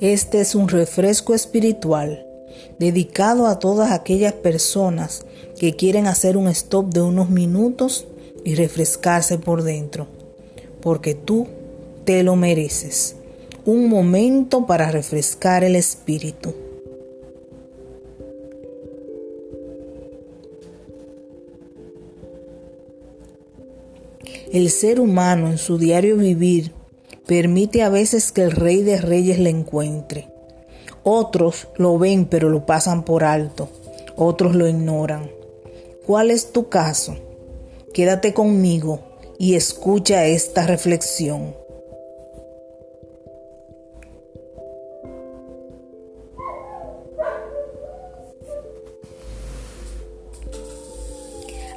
Este es un refresco espiritual dedicado a todas aquellas personas que quieren hacer un stop de unos minutos y refrescarse por dentro, porque tú te lo mereces. Un momento para refrescar el espíritu. El ser humano en su diario vivir Permite a veces que el Rey de Reyes le encuentre. Otros lo ven pero lo pasan por alto. Otros lo ignoran. ¿Cuál es tu caso? Quédate conmigo y escucha esta reflexión.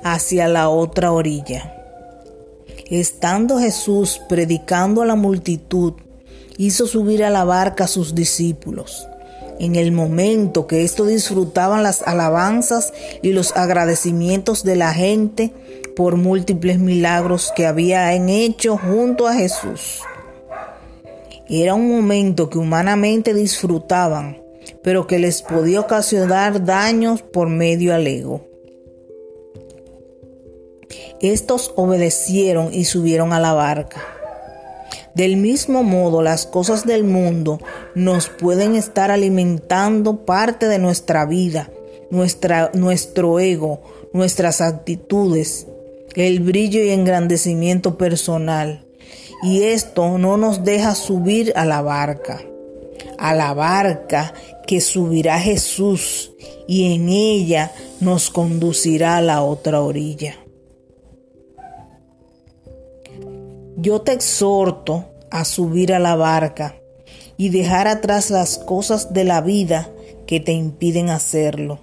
Hacia la otra orilla. Estando Jesús predicando a la multitud, hizo subir a la barca a sus discípulos. En el momento que estos disfrutaban las alabanzas y los agradecimientos de la gente por múltiples milagros que habían hecho junto a Jesús. Era un momento que humanamente disfrutaban, pero que les podía ocasionar daños por medio al ego. Estos obedecieron y subieron a la barca. Del mismo modo, las cosas del mundo nos pueden estar alimentando parte de nuestra vida, nuestra, nuestro ego, nuestras actitudes, el brillo y engrandecimiento personal. Y esto no nos deja subir a la barca, a la barca que subirá Jesús y en ella nos conducirá a la otra orilla. Yo te exhorto a subir a la barca y dejar atrás las cosas de la vida que te impiden hacerlo.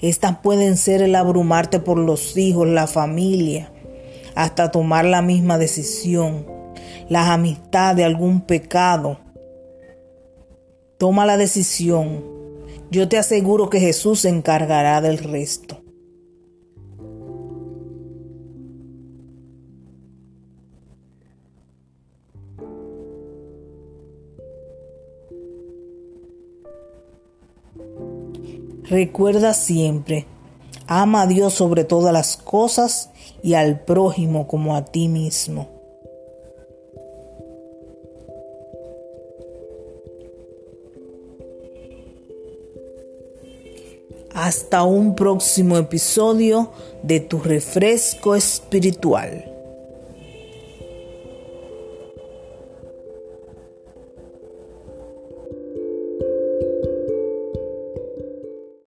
Estas pueden ser el abrumarte por los hijos, la familia, hasta tomar la misma decisión, las amistades, de algún pecado. Toma la decisión. Yo te aseguro que Jesús se encargará del resto. Recuerda siempre, ama a Dios sobre todas las cosas y al prójimo como a ti mismo. Hasta un próximo episodio de tu refresco espiritual.